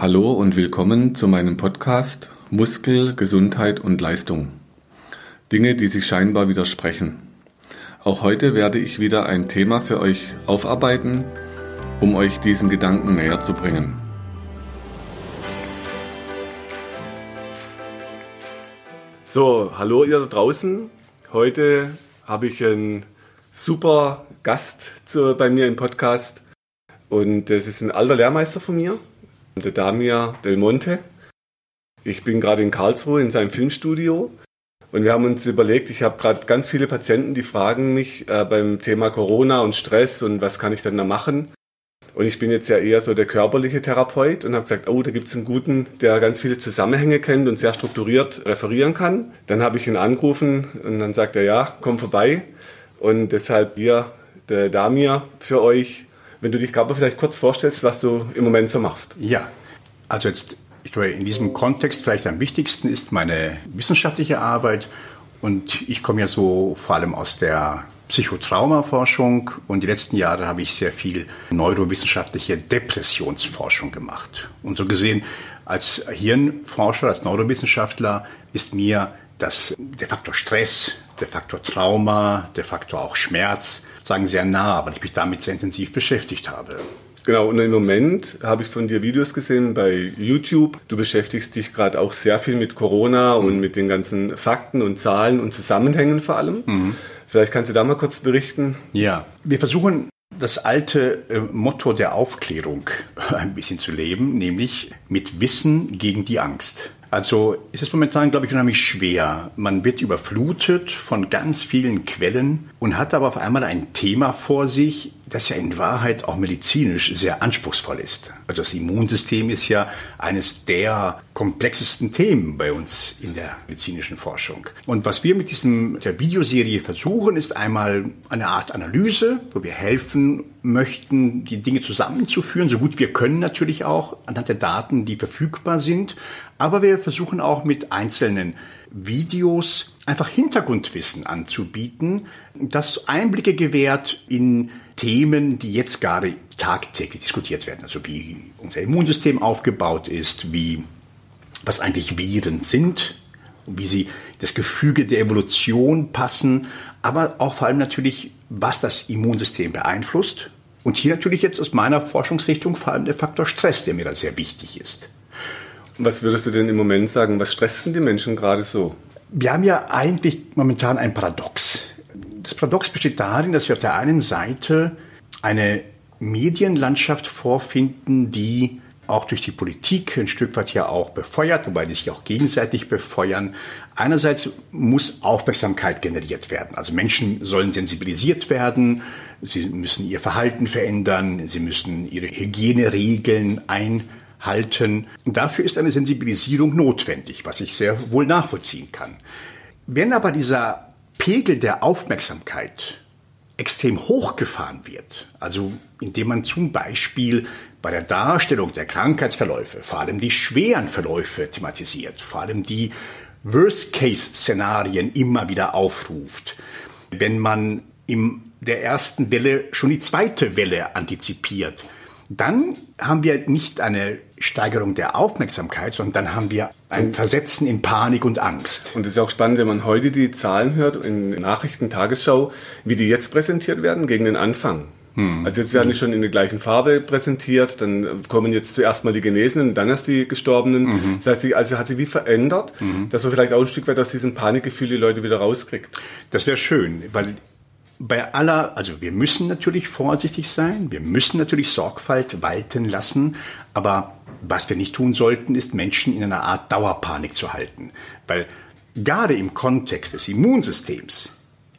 Hallo und willkommen zu meinem Podcast Muskel, Gesundheit und Leistung. Dinge, die sich scheinbar widersprechen. Auch heute werde ich wieder ein Thema für euch aufarbeiten, um euch diesen Gedanken näher zu bringen. So, hallo ihr da draußen. Heute habe ich einen super Gast zu, bei mir im Podcast und das ist ein alter Lehrmeister von mir, der Damir Del Monte. Ich bin gerade in Karlsruhe in seinem Filmstudio und wir haben uns überlegt, ich habe gerade ganz viele Patienten, die fragen mich äh, beim Thema Corona und Stress und was kann ich denn da machen. Und ich bin jetzt ja eher so der körperliche Therapeut und habe gesagt, oh, da gibt es einen guten, der ganz viele Zusammenhänge kennt und sehr strukturiert referieren kann. Dann habe ich ihn angerufen und dann sagt er, ja, komm vorbei. Und deshalb hier der Damir für euch wenn du dich gerade vielleicht kurz vorstellst, was du im Moment so machst. Ja, also jetzt, ich glaube, in diesem Kontext vielleicht am wichtigsten ist meine wissenschaftliche Arbeit. Und ich komme ja so vor allem aus der Psychotraumaforschung und die letzten Jahre habe ich sehr viel neurowissenschaftliche Depressionsforschung gemacht. Und so gesehen, als Hirnforscher, als Neurowissenschaftler ist mir das, der Faktor Stress, der Faktor Trauma, der Faktor auch Schmerz, sagen sehr nah, weil ich mich damit sehr intensiv beschäftigt habe. Genau, und im Moment habe ich von dir Videos gesehen bei YouTube. Du beschäftigst dich gerade auch sehr viel mit Corona mhm. und mit den ganzen Fakten und Zahlen und Zusammenhängen vor allem. Mhm. Vielleicht kannst du da mal kurz berichten. Ja, wir versuchen das alte äh, Motto der Aufklärung ein bisschen zu leben, nämlich mit Wissen gegen die Angst. Also ist es momentan, glaube ich, unheimlich schwer. Man wird überflutet von ganz vielen Quellen und hat aber auf einmal ein Thema vor sich, das ja in Wahrheit auch medizinisch sehr anspruchsvoll ist. Also das Immunsystem ist ja eines der komplexesten Themen bei uns in der medizinischen Forschung. Und was wir mit diesem der Videoserie versuchen, ist einmal eine Art Analyse, wo wir helfen möchten, die Dinge zusammenzuführen, so gut wir können natürlich auch anhand der Daten, die verfügbar sind. Aber wir versuchen auch mit einzelnen Videos einfach Hintergrundwissen anzubieten, das Einblicke gewährt in Themen, die jetzt gerade tagtäglich diskutiert werden. Also wie unser Immunsystem aufgebaut ist, wie, was eigentlich Viren sind, wie sie das Gefüge der Evolution passen, aber auch vor allem natürlich, was das Immunsystem beeinflusst. Und hier natürlich jetzt aus meiner Forschungsrichtung vor allem der Faktor Stress, der mir da sehr wichtig ist. Was würdest du denn im Moment sagen? Was stressen die Menschen gerade so? Wir haben ja eigentlich momentan ein Paradox. Das Paradox besteht darin, dass wir auf der einen Seite eine Medienlandschaft vorfinden, die auch durch die Politik ein Stück weit ja auch befeuert, wobei die sich auch gegenseitig befeuern. Einerseits muss Aufmerksamkeit generiert werden. Also Menschen sollen sensibilisiert werden, sie müssen ihr Verhalten verändern, sie müssen ihre Hygieneregeln einhalten. Und dafür ist eine Sensibilisierung notwendig, was ich sehr wohl nachvollziehen kann. Wenn aber dieser Pegel der Aufmerksamkeit extrem hochgefahren wird, also indem man zum Beispiel bei der Darstellung der Krankheitsverläufe vor allem die schweren Verläufe thematisiert, vor allem die Worst-Case-Szenarien immer wieder aufruft, wenn man in der ersten Welle schon die zweite Welle antizipiert, dann haben wir nicht eine Steigerung der Aufmerksamkeit, sondern dann haben wir ein Versetzen in Panik und Angst. Und es ist auch spannend, wenn man heute die Zahlen hört in Nachrichten, Tagesschau, wie die jetzt präsentiert werden gegen den Anfang. Hm. Also jetzt werden die schon in der gleichen Farbe präsentiert, dann kommen jetzt zuerst mal die Genesenen, dann erst die Gestorbenen. Mhm. Das heißt, sie, also hat sich wie verändert, mhm. dass man vielleicht auch ein Stück weit aus diesem Panikgefühl die Leute wieder rauskriegt. Das wäre schön, weil bei aller, also wir müssen natürlich vorsichtig sein, wir müssen natürlich Sorgfalt walten lassen, aber was wir nicht tun sollten, ist Menschen in einer Art Dauerpanik zu halten. Weil gerade im Kontext des Immunsystems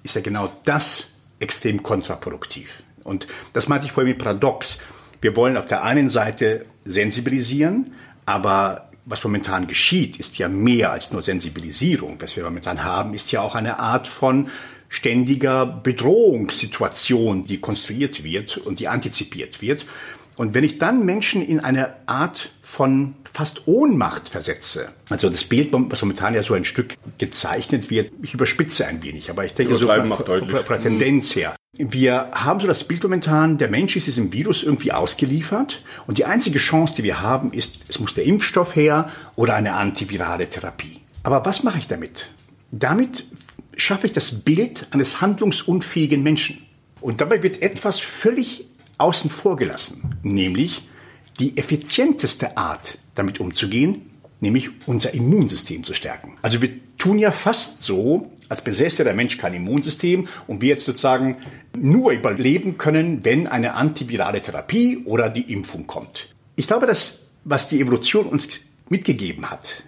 ist ja genau das extrem kontraproduktiv. Und das meinte ich vorhin mit Paradox. Wir wollen auf der einen Seite sensibilisieren, aber was momentan geschieht, ist ja mehr als nur Sensibilisierung. Was wir momentan haben, ist ja auch eine Art von ständiger Bedrohungssituation, die konstruiert wird und die antizipiert wird. Und wenn ich dann Menschen in eine Art von fast Ohnmacht versetze, also das Bild, was momentan ja so ein Stück gezeichnet wird, ich überspitze ein wenig, aber ich denke so von, von, von, von der Tendenz her. Wir haben so das Bild momentan, der Mensch ist diesem Virus irgendwie ausgeliefert und die einzige Chance, die wir haben, ist, es muss der Impfstoff her oder eine antivirale Therapie. Aber was mache ich damit? Damit schaffe ich das Bild eines handlungsunfähigen Menschen. Und dabei wird etwas völlig außen vor gelassen, nämlich die effizienteste Art, damit umzugehen, nämlich unser Immunsystem zu stärken. Also wir tun ja fast so, als besäße der Mensch kein Immunsystem und wir jetzt sozusagen nur überleben können, wenn eine antivirale Therapie oder die Impfung kommt. Ich glaube, dass was die Evolution uns mitgegeben hat,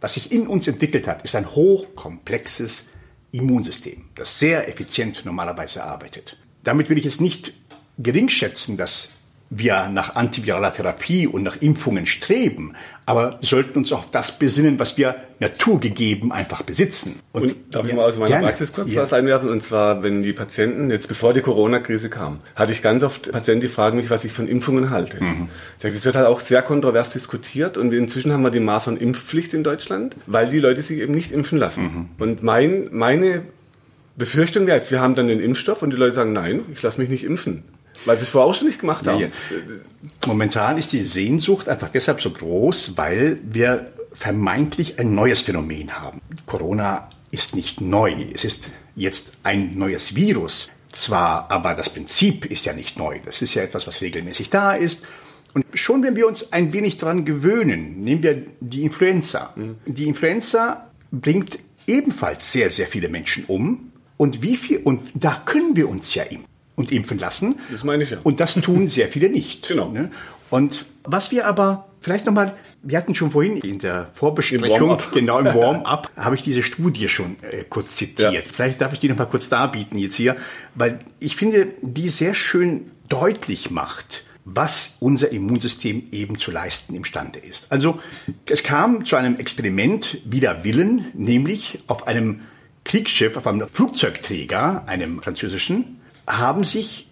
was sich in uns entwickelt hat, ist ein hochkomplexes Immunsystem, das sehr effizient normalerweise arbeitet. Damit will ich es nicht geringschätzen, dass wir nach antiviraler Therapie und nach Impfungen streben, aber sollten uns auf das besinnen, was wir naturgegeben einfach besitzen. Und, und darf ich mal aus meiner gerne. Praxis kurz ja. was einwerfen? Und zwar, wenn die Patienten, jetzt bevor die Corona-Krise kam, hatte ich ganz oft Patienten, die fragen mich, was ich von Impfungen halte. Mhm. Das wird halt auch sehr kontrovers diskutiert und inzwischen haben wir die Masern-Impfpflicht in Deutschland, weil die Leute sich eben nicht impfen lassen. Mhm. Und mein, meine Befürchtung wäre jetzt, wir haben dann den Impfstoff und die Leute sagen, nein, ich lasse mich nicht impfen. Weil sie es vorher auch schon nicht gemacht haben. Ja, ja. Momentan ist die Sehnsucht einfach deshalb so groß, weil wir vermeintlich ein neues Phänomen haben. Corona ist nicht neu. Es ist jetzt ein neues Virus. Zwar, aber das Prinzip ist ja nicht neu. Das ist ja etwas, was regelmäßig da ist. Und schon wenn wir uns ein wenig daran gewöhnen, nehmen wir die Influenza. Mhm. Die Influenza bringt ebenfalls sehr, sehr viele Menschen um. Und wie viel, und da können wir uns ja impfen und impfen lassen. Das meine ich ja. Und das tun sehr viele nicht. Genau. Ne? Und was wir aber vielleicht nochmal, wir hatten schon vorhin in der Vorbesprechung, Im genau im Warm-up, habe ich diese Studie schon äh, kurz zitiert. Ja. Vielleicht darf ich die nochmal kurz darbieten jetzt hier, weil ich finde, die sehr schön deutlich macht, was unser Immunsystem eben zu leisten imstande ist. Also es kam zu einem Experiment wider Willen, nämlich auf einem Kriegsschiff, auf einem Flugzeugträger, einem französischen, haben sich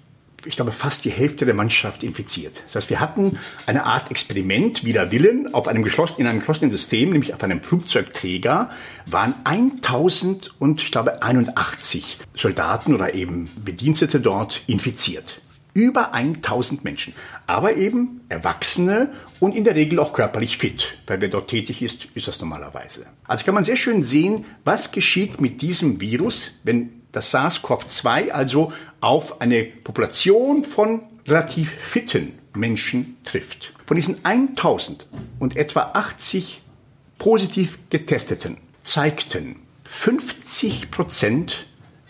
ich glaube, fast die Hälfte der Mannschaft infiziert. Das heißt, wir hatten eine Art Experiment wider Willen auf einem geschlossenen, in einem geschlossenen System, nämlich auf einem Flugzeugträger, waren 1000 und ich glaube 81 Soldaten oder eben Bedienstete dort infiziert. Über 1000 Menschen. Aber eben Erwachsene und in der Regel auch körperlich fit. Weil wer dort tätig ist, ist das normalerweise. Also kann man sehr schön sehen, was geschieht mit diesem Virus, wenn das SARS-CoV-2 also auf eine Population von relativ fitten Menschen trifft. Von diesen 1000 und etwa 80 positiv getesteten zeigten 50 Prozent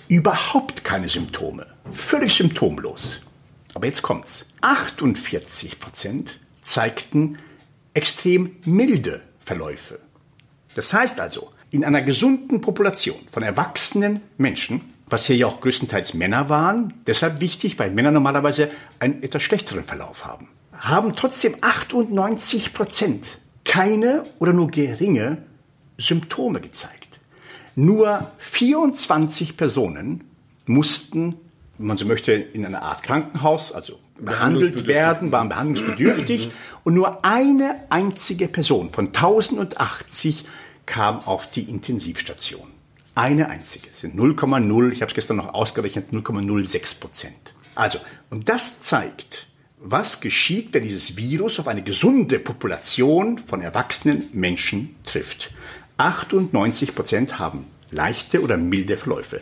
überhaupt keine Symptome. Völlig symptomlos. Aber jetzt kommt's. 48 Prozent zeigten extrem milde Verläufe. Das heißt also, in einer gesunden Population von erwachsenen Menschen was hier ja auch größtenteils Männer waren, deshalb wichtig, weil Männer normalerweise einen etwas schlechteren Verlauf haben, haben trotzdem 98 Prozent keine oder nur geringe Symptome gezeigt. Nur 24 Personen mussten, wenn man so möchte, in einer Art Krankenhaus, also behandelt werden, waren behandlungsbedürftig und nur eine einzige Person von 1080 kam auf die Intensivstation. Eine einzige. Sind 0,0, ich habe es gestern noch ausgerechnet, 0,06 Prozent. Also, und das zeigt, was geschieht, wenn dieses Virus auf eine gesunde Population von erwachsenen Menschen trifft. 98 Prozent haben leichte oder milde Verläufe.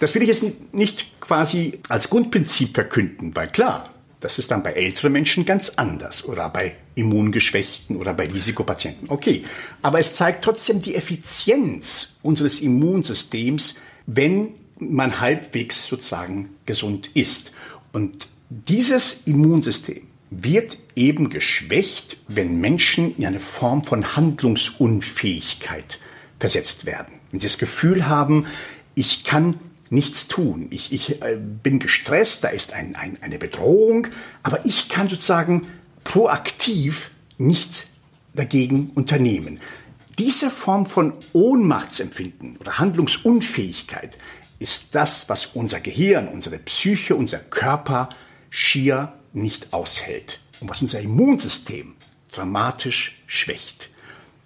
Das will ich jetzt nicht quasi als Grundprinzip verkünden, weil klar, das ist dann bei älteren Menschen ganz anders oder bei Immungeschwächten oder bei Risikopatienten. Okay, aber es zeigt trotzdem die Effizienz unseres Immunsystems, wenn man halbwegs sozusagen gesund ist. Und dieses Immunsystem wird eben geschwächt, wenn Menschen in eine Form von Handlungsunfähigkeit versetzt werden. Wenn sie das Gefühl haben, ich kann nichts tun. Ich, ich äh, bin gestresst, da ist ein, ein, eine Bedrohung, aber ich kann sozusagen proaktiv nichts dagegen unternehmen. Diese Form von Ohnmachtsempfinden oder Handlungsunfähigkeit ist das, was unser Gehirn, unsere Psyche, unser Körper schier nicht aushält. und was unser Immunsystem dramatisch schwächt.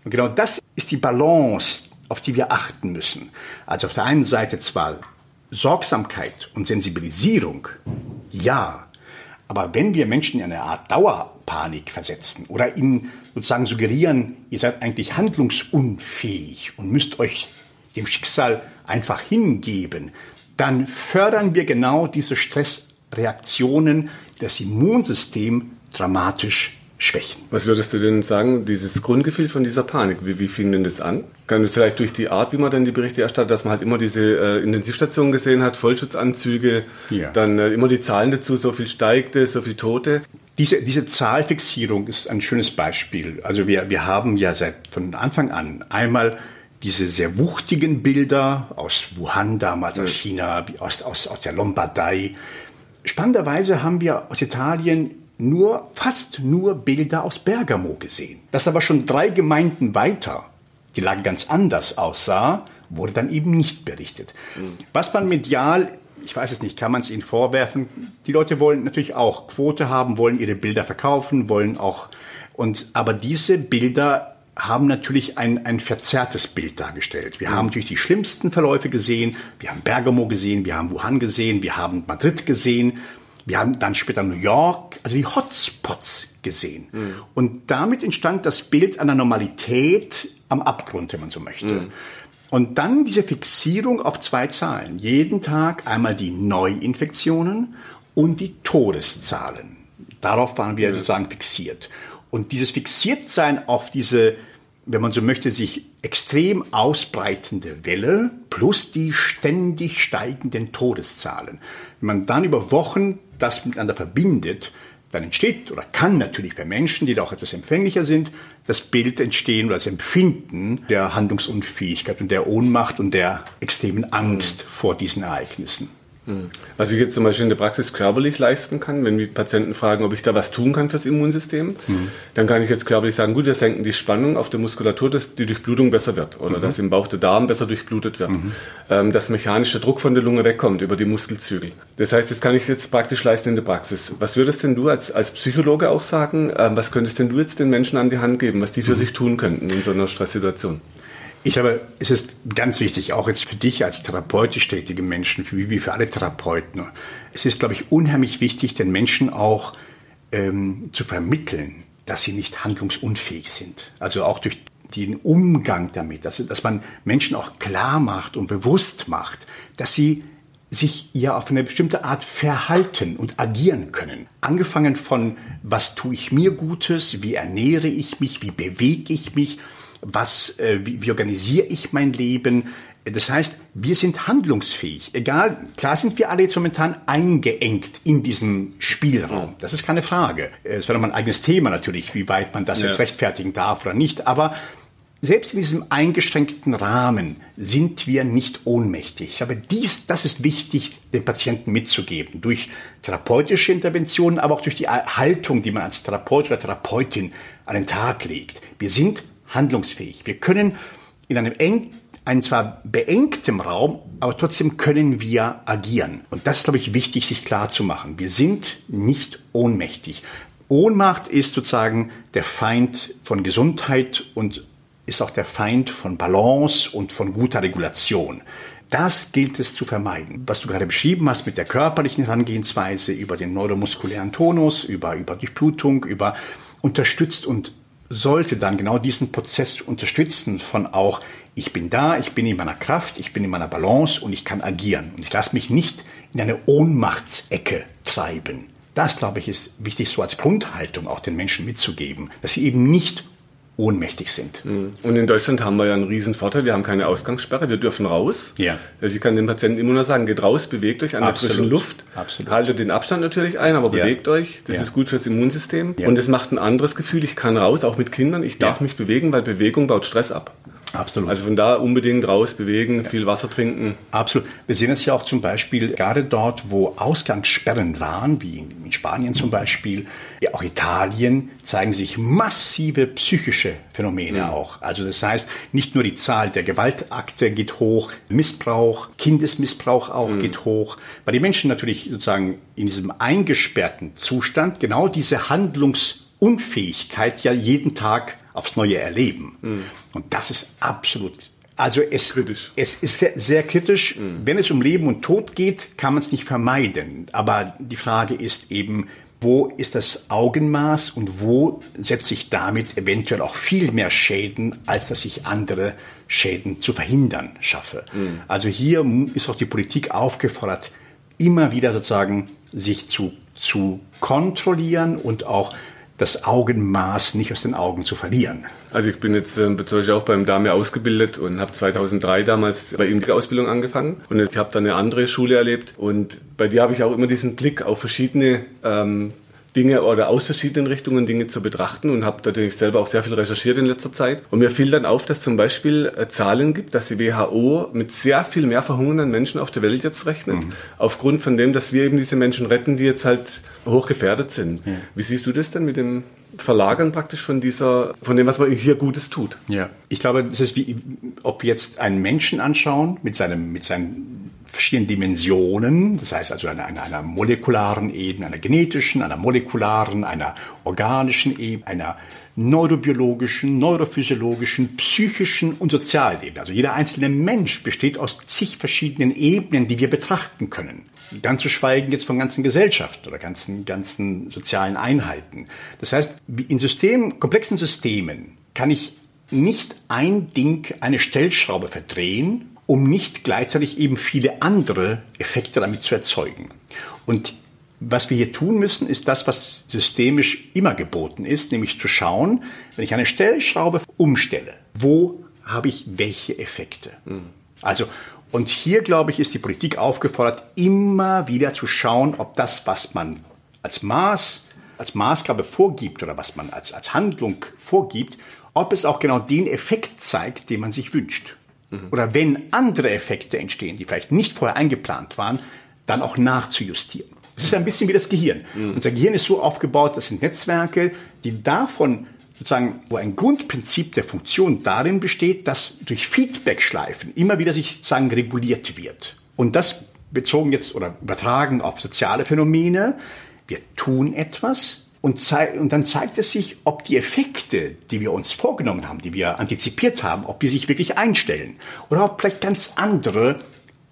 Und genau das ist die Balance, auf die wir achten müssen. Also auf der einen Seite zwar Sorgsamkeit und Sensibilisierung, ja, aber wenn wir Menschen in eine Art Dauerpanik versetzen oder ihnen sozusagen suggerieren, ihr seid eigentlich handlungsunfähig und müsst euch dem Schicksal einfach hingeben, dann fördern wir genau diese Stressreaktionen, das Immunsystem dramatisch schwächen. Was würdest du denn sagen, dieses Grundgefühl von dieser Panik, wie, wie fing denn das an? Kann das vielleicht durch die Art, wie man dann die Berichte erstattet, dass man halt immer diese äh, Intensivstationen gesehen hat, Vollschutzanzüge, ja. dann äh, immer die Zahlen dazu, so viel steigte, so viel Tote? Diese, diese Zahlfixierung ist ein schönes Beispiel. Also wir, wir haben ja seit von Anfang an einmal diese sehr wuchtigen Bilder aus Wuhan damals, aus China, aus, aus, aus der Lombardei. Spannenderweise haben wir aus Italien nur, fast nur Bilder aus Bergamo gesehen. Das aber schon drei Gemeinden weiter die Lage ganz anders aussah, wurde dann eben nicht berichtet. Was man medial, ich weiß es nicht, kann man es ihnen vorwerfen, die Leute wollen natürlich auch Quote haben, wollen ihre Bilder verkaufen, wollen auch, und, aber diese Bilder haben natürlich ein, ein verzerrtes Bild dargestellt. Wir mhm. haben natürlich die schlimmsten Verläufe gesehen. Wir haben Bergamo gesehen, wir haben Wuhan gesehen, wir haben Madrid gesehen. Wir haben dann später New York, also die Hotspots gesehen. Mhm. Und damit entstand das Bild einer Normalität am Abgrund, wenn man so möchte. Mhm. Und dann diese Fixierung auf zwei Zahlen. Jeden Tag einmal die Neuinfektionen und die Todeszahlen. Darauf waren wir sozusagen fixiert. Und dieses Fixiertsein auf diese, wenn man so möchte, sich extrem ausbreitende Welle plus die ständig steigenden Todeszahlen. Wenn man dann über Wochen das miteinander verbindet, dann entsteht oder kann natürlich bei Menschen, die da auch etwas empfänglicher sind, das Bild entstehen oder das Empfinden der Handlungsunfähigkeit und der Ohnmacht und der extremen Angst vor diesen Ereignissen. Hm. Was ich jetzt zum Beispiel in der Praxis körperlich leisten kann, wenn die Patienten fragen, ob ich da was tun kann fürs Immunsystem, mhm. dann kann ich jetzt körperlich sagen, gut, wir senken die Spannung auf der Muskulatur, dass die Durchblutung besser wird oder mhm. dass im Bauch der Darm besser durchblutet wird, mhm. ähm, dass mechanischer Druck von der Lunge wegkommt über die Muskelzügel. Das heißt, das kann ich jetzt praktisch leisten in der Praxis. Was würdest denn du als, als Psychologe auch sagen, ähm, was könntest denn du jetzt den Menschen an die Hand geben, was die für mhm. sich tun könnten in so einer Stresssituation? Ich glaube, es ist ganz wichtig, auch jetzt für dich als therapeutisch tätige Menschen, wie, für alle Therapeuten. Es ist, glaube ich, unheimlich wichtig, den Menschen auch ähm, zu vermitteln, dass sie nicht handlungsunfähig sind. Also auch durch den Umgang damit, dass, dass man Menschen auch klar macht und bewusst macht, dass sie sich ja auf eine bestimmte Art verhalten und agieren können. Angefangen von, was tue ich mir Gutes, wie ernähre ich mich, wie bewege ich mich, was, äh, wie, wie organisiere ich mein Leben. Das heißt, wir sind handlungsfähig. Egal, klar sind wir alle jetzt momentan eingeengt in diesem Spielraum. Das ist keine Frage. Es wäre noch ein eigenes Thema natürlich, wie weit man das ja. jetzt rechtfertigen darf oder nicht. Aber selbst in diesem eingeschränkten Rahmen sind wir nicht ohnmächtig. Aber dies, das ist wichtig, den Patienten mitzugeben. Durch therapeutische Interventionen, aber auch durch die Haltung, die man als Therapeut oder Therapeutin an den Tag legt. Wir sind handlungsfähig. Wir können in einem eng, einem zwar beengtem Raum, aber trotzdem können wir agieren. Und das ist, glaube ich, wichtig, sich klar zu machen. Wir sind nicht ohnmächtig. Ohnmacht ist sozusagen der Feind von Gesundheit und ist auch der Feind von Balance und von guter Regulation. Das gilt es zu vermeiden. Was du gerade beschrieben hast mit der körperlichen Herangehensweise über den neuromuskulären Tonus, über, über Durchblutung, über unterstützt und sollte dann genau diesen Prozess unterstützen von auch, ich bin da, ich bin in meiner Kraft, ich bin in meiner Balance und ich kann agieren. Und ich lasse mich nicht in eine Ohnmachtsecke treiben. Das, glaube ich, ist wichtig, so als Grundhaltung auch den Menschen mitzugeben, dass sie eben nicht ohnmächtig sind. Mhm. Und in Deutschland haben wir ja einen riesen Vorteil. Wir haben keine Ausgangssperre, wir dürfen raus. Ja. Also ich kann den Patienten immer nur sagen, geht raus, bewegt euch an Absolut. der frischen Luft. Absolut. Haltet den Abstand natürlich ein, aber ja. bewegt euch. Das ja. ist gut fürs Immunsystem. Ja. Und es macht ein anderes Gefühl. Ich kann raus, auch mit Kindern. Ich darf mich bewegen, weil Bewegung baut Stress ab. Absolut. Also von da unbedingt raus bewegen, ja. viel Wasser trinken. Absolut. Wir sehen es ja auch zum Beispiel gerade dort, wo Ausgangssperren waren, wie in Spanien zum Beispiel, ja, auch Italien, zeigen sich massive psychische Phänomene ja. auch. Also das heißt, nicht nur die Zahl der Gewaltakte geht hoch, Missbrauch, Kindesmissbrauch auch mhm. geht hoch, weil die Menschen natürlich sozusagen in diesem eingesperrten Zustand genau diese Handlungsunfähigkeit ja jeden Tag aufs Neue erleben. Mhm. Und das ist absolut also es, kritisch. es ist sehr, sehr kritisch. Mhm. Wenn es um Leben und Tod geht, kann man es nicht vermeiden. Aber die Frage ist eben, wo ist das Augenmaß und wo setze ich damit eventuell auch viel mehr Schäden, als dass ich andere Schäden zu verhindern schaffe. Mhm. Also hier ist auch die Politik aufgefordert, immer wieder sozusagen sich zu, zu kontrollieren und auch das Augenmaß nicht aus den Augen zu verlieren. Also ich bin jetzt äh, auch beim Dame ausgebildet und habe 2003 damals bei ihm die Ausbildung angefangen und ich habe dann eine andere Schule erlebt und bei dir habe ich auch immer diesen Blick auf verschiedene ähm, Dinge oder aus verschiedenen Richtungen Dinge zu betrachten und habe natürlich selber auch sehr viel recherchiert in letzter Zeit. Und mir fiel dann auf, dass zum Beispiel äh, Zahlen gibt, dass die WHO mit sehr viel mehr verhungernden Menschen auf der Welt jetzt rechnet, mhm. aufgrund von dem, dass wir eben diese Menschen retten, die jetzt halt hochgefährdet sind. Ja. Wie siehst du das denn mit dem Verlagern praktisch von dieser, von dem, was man hier Gutes tut? Ja, ich glaube, das ist wie, ob jetzt einen Menschen anschauen mit seinem, mit seinen verschiedenen Dimensionen, das heißt also einer, einer, einer molekularen Ebene, einer genetischen, einer molekularen, einer organischen Ebene, einer neurobiologischen, neurophysiologischen, psychischen und sozialen Ebene. Also jeder einzelne Mensch besteht aus zig verschiedenen Ebenen, die wir betrachten können. Ganz zu schweigen jetzt von ganzen Gesellschaften oder ganzen, ganzen sozialen Einheiten. Das heißt, in Systemen, komplexen Systemen kann ich nicht ein Ding, eine Stellschraube verdrehen um nicht gleichzeitig eben viele andere Effekte damit zu erzeugen. Und was wir hier tun müssen, ist das, was systemisch immer geboten ist, nämlich zu schauen, wenn ich eine Stellschraube umstelle, wo habe ich welche Effekte? Mhm. Also, und hier, glaube ich, ist die Politik aufgefordert, immer wieder zu schauen, ob das, was man als Maß, als Maßgabe vorgibt oder was man als, als Handlung vorgibt, ob es auch genau den Effekt zeigt, den man sich wünscht. Mhm. Oder wenn andere Effekte entstehen, die vielleicht nicht vorher eingeplant waren, dann auch nachzujustieren. Es ist ein bisschen wie das Gehirn. Mhm. Unser Gehirn ist so aufgebaut, das sind Netzwerke, die davon sozusagen, wo ein Grundprinzip der Funktion darin besteht, dass durch Feedbackschleifen immer wieder sich sozusagen reguliert wird. Und das bezogen jetzt oder übertragen auf soziale Phänomene. Wir tun etwas, und, und, dann zeigt es sich, ob die Effekte, die wir uns vorgenommen haben, die wir antizipiert haben, ob die sich wirklich einstellen oder ob vielleicht ganz andere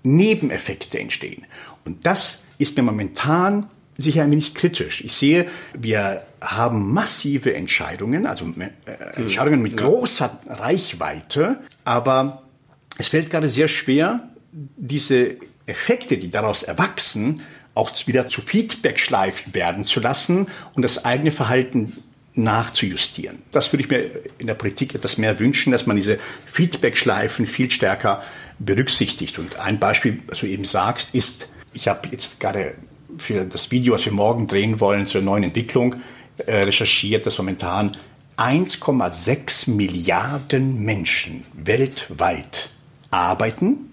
Nebeneffekte entstehen. Und das ist mir momentan sicher ein wenig kritisch. Ich sehe, wir haben massive Entscheidungen, also äh, Entscheidungen mit großer Reichweite, aber es fällt gerade sehr schwer, diese Effekte, die daraus erwachsen, auch wieder zu Feedback-Schleifen werden zu lassen und das eigene Verhalten nachzujustieren. Das würde ich mir in der Politik etwas mehr wünschen, dass man diese Feedback-Schleifen viel stärker berücksichtigt. Und ein Beispiel, was du eben sagst, ist, ich habe jetzt gerade für das Video, was wir morgen drehen wollen zur neuen Entwicklung, äh, recherchiert, dass momentan 1,6 Milliarden Menschen weltweit arbeiten,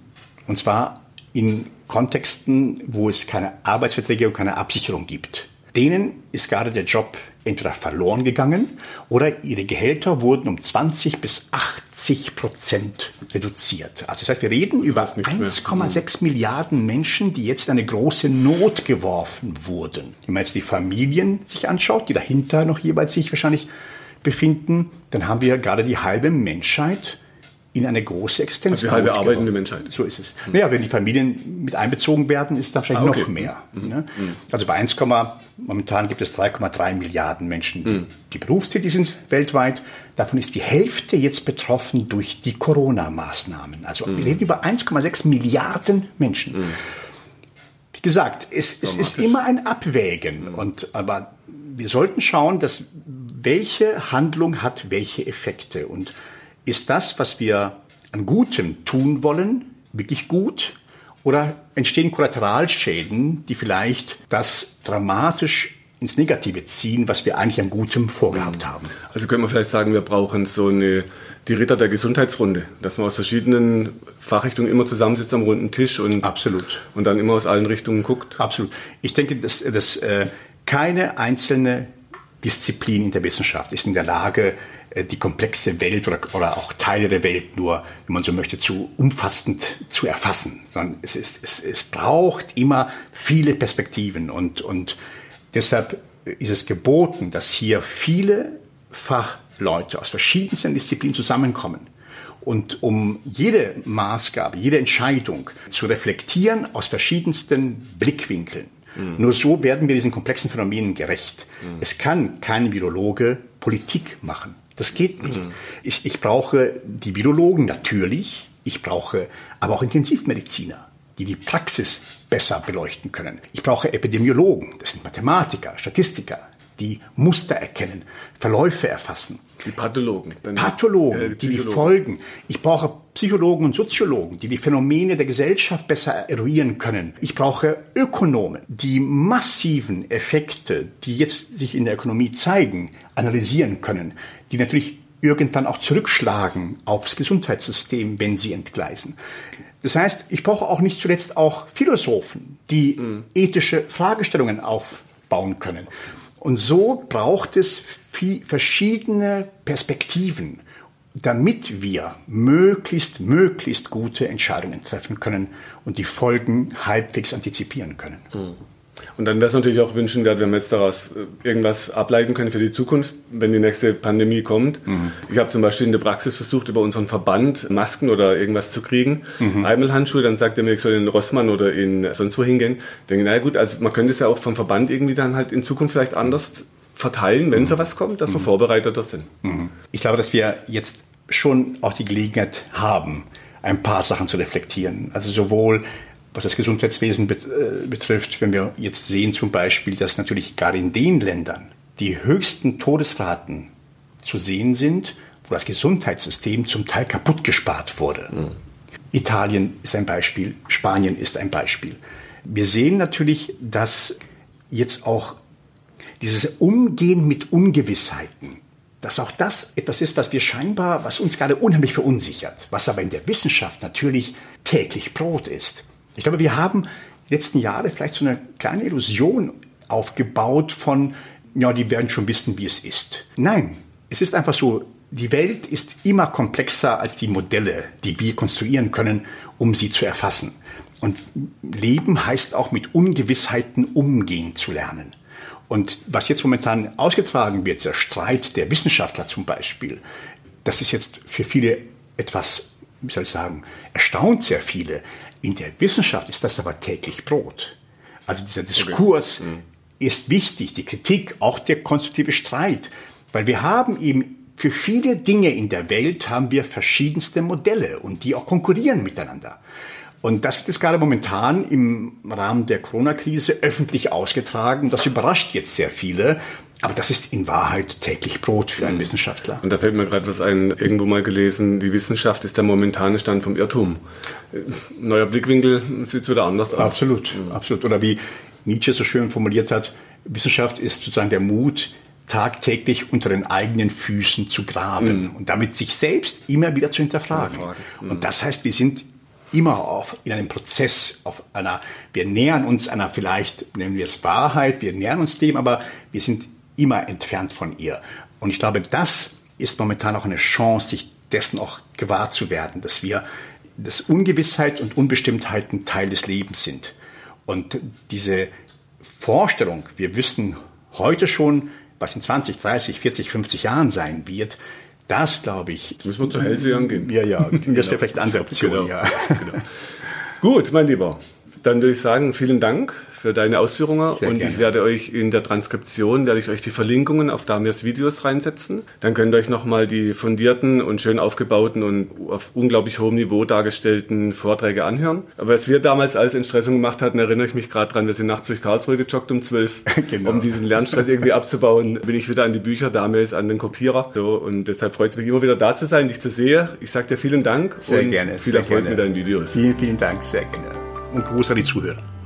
und zwar in Kontexten, wo es keine Arbeitsverträge und keine Absicherung gibt. Denen ist gerade der Job entweder verloren gegangen oder ihre Gehälter wurden um 20 bis 80 Prozent reduziert. Also das heißt, wir reden über 1,6 Milliarden Menschen, die jetzt in eine große Not geworfen wurden. Wenn man jetzt die Familien sich anschaut, die dahinter noch jeweils sich wahrscheinlich befinden, dann haben wir gerade die halbe Menschheit, in eine große Existenz. Also halbe arbeitende Menschheit. So ist es. Mhm. Naja, wenn die Familien mit einbezogen werden, ist da wahrscheinlich ah, okay. noch mehr. Mhm. Ne? Mhm. Also bei 1, momentan gibt es 3,3 Milliarden Menschen, die, mhm. die berufstätig sind weltweit. Davon ist die Hälfte jetzt betroffen durch die Corona-Maßnahmen. Also wir mhm. reden über 1,6 Milliarden Menschen. Mhm. Wie gesagt, es, es ist immer ein Abwägen. Und, aber wir sollten schauen, dass welche Handlung hat welche Effekte. Und ist das, was wir an Gutem tun wollen, wirklich gut? Oder entstehen Kollateralschäden, die vielleicht das dramatisch ins Negative ziehen, was wir eigentlich an Gutem vorgehabt haben. Also können wir vielleicht sagen, wir brauchen so eine, die Ritter der Gesundheitsrunde, dass man aus verschiedenen Fachrichtungen immer zusammensitzt am runden Tisch und, Absolut. und dann immer aus allen Richtungen guckt. Absolut. Ich denke, dass, dass äh, keine einzelne Disziplin in der Wissenschaft ist in der Lage, äh, die komplexe Welt oder, oder auch Teile der Welt nur, wenn man so möchte, zu umfassend zu erfassen. Sondern es, ist, es, es braucht immer viele Perspektiven und, und Deshalb ist es geboten, dass hier viele Fachleute aus verschiedensten Disziplinen zusammenkommen. Und um jede Maßgabe, jede Entscheidung zu reflektieren aus verschiedensten Blickwinkeln. Mhm. Nur so werden wir diesen komplexen Phänomenen gerecht. Mhm. Es kann kein Virologe Politik machen. Das geht nicht. Mhm. Ich, ich brauche die Virologen natürlich, ich brauche aber auch Intensivmediziner die die Praxis besser beleuchten können. Ich brauche Epidemiologen, das sind Mathematiker, Statistiker, die Muster erkennen, Verläufe erfassen. Die Pathologen. Pathologen, äh, die die Folgen. Ich brauche Psychologen und Soziologen, die die Phänomene der Gesellschaft besser eruieren können. Ich brauche Ökonomen, die massiven Effekte, die jetzt sich in der Ökonomie zeigen, analysieren können, die natürlich irgendwann auch zurückschlagen aufs Gesundheitssystem, wenn sie entgleisen. Das heißt, ich brauche auch nicht zuletzt auch Philosophen, die mhm. ethische Fragestellungen aufbauen können. Und so braucht es verschiedene Perspektiven, damit wir möglichst, möglichst gute Entscheidungen treffen können und die Folgen halbwegs antizipieren können. Mhm. Und dann wäre es natürlich auch wünschenswert, wenn wir jetzt daraus äh, irgendwas ableiten können für die Zukunft, wenn die nächste Pandemie kommt. Mhm. Ich habe zum Beispiel in der Praxis versucht, über unseren Verband Masken oder irgendwas zu kriegen. Mhm. Eimelhandschuhe, dann sagt er mir, ich soll in Rossmann oder in sonst wo hingehen. Ich denke, na gut, also man könnte es ja auch vom Verband irgendwie dann halt in Zukunft vielleicht anders verteilen, wenn mhm. so was kommt, dass wir mhm. vorbereiteter sind. Mhm. Ich glaube, dass wir jetzt schon auch die Gelegenheit haben, ein paar Sachen zu reflektieren. Also sowohl was das Gesundheitswesen äh, betrifft, wenn wir jetzt sehen zum Beispiel, dass natürlich gerade in den Ländern die höchsten Todesraten zu sehen sind, wo das Gesundheitssystem zum Teil kaputt gespart wurde. Mhm. Italien ist ein Beispiel, Spanien ist ein Beispiel. Wir sehen natürlich, dass jetzt auch dieses Umgehen mit Ungewissheiten, dass auch das etwas ist, was wir scheinbar, was uns gerade unheimlich verunsichert, was aber in der Wissenschaft natürlich täglich Brot ist. Ich glaube, wir haben die letzten Jahre vielleicht so eine kleine Illusion aufgebaut von, ja, die werden schon wissen, wie es ist. Nein, es ist einfach so, die Welt ist immer komplexer als die Modelle, die wir konstruieren können, um sie zu erfassen. Und Leben heißt auch mit Ungewissheiten umgehen zu lernen. Und was jetzt momentan ausgetragen wird, der Streit der Wissenschaftler zum Beispiel, das ist jetzt für viele etwas, wie soll ich sagen, erstaunt sehr viele. In der Wissenschaft ist das aber täglich Brot. Also dieser Diskurs okay. mhm. ist wichtig, die Kritik, auch der konstruktive Streit, weil wir haben eben für viele Dinge in der Welt haben wir verschiedenste Modelle und die auch konkurrieren miteinander. Und das wird jetzt gerade momentan im Rahmen der Corona-Krise öffentlich ausgetragen. Das überrascht jetzt sehr viele. Aber das ist in Wahrheit täglich Brot für einen. Wissenschaftler. Und da fällt mir gerade was ein, irgendwo mal gelesen, die Wissenschaft ist der momentane Stand vom Irrtum. Neuer Blickwinkel sieht wieder anders aus. Absolut, mhm. absolut. Oder wie Nietzsche so schön formuliert hat, Wissenschaft ist sozusagen der Mut, tagtäglich unter den eigenen Füßen zu graben mhm. und damit sich selbst immer wieder zu hinterfragen. Mhm. Und das heißt, wir sind immer auf, in einem Prozess, auf einer, wir nähern uns einer vielleicht, nennen wir es Wahrheit, wir nähern uns dem, aber wir sind immer entfernt von ihr. Und ich glaube, das ist momentan auch eine Chance, sich dessen auch gewahr zu werden, dass wir, dass Ungewissheit und Unbestimmtheit ein Teil des Lebens sind. Und diese Vorstellung, wir wüssten heute schon, was in 20, 30, 40, 50 Jahren sein wird, das glaube ich. Müssen wir zu Hellsehern gehen. Ja, ja. Das wäre vielleicht eine andere Option, genau. ja. Genau. Gut, mein Lieber. Dann würde ich sagen, vielen Dank für deine Ausführungen Sehr und gerne. ich werde euch in der Transkription, werde ich euch die Verlinkungen auf Damirs Videos reinsetzen. Dann könnt ihr euch nochmal die fundierten und schön aufgebauten und auf unglaublich hohem Niveau dargestellten Vorträge anhören. Aber was wir damals als Entstressung gemacht hatten, erinnere ich mich gerade dran, wir sind nachts durch Karlsruhe gejoggt um zwölf, genau. um diesen Lernstress irgendwie abzubauen, bin ich wieder an die Bücher, Damir ist an den Kopierer. So, und deshalb freut es mich immer wieder da zu sein, dich zu sehen. Ich sage dir vielen Dank sehr und gerne, viel Erfolg gerne. mit deinen Videos. Vielen, vielen Dank, sehr gerne. Und Gruß an die Zuhörer.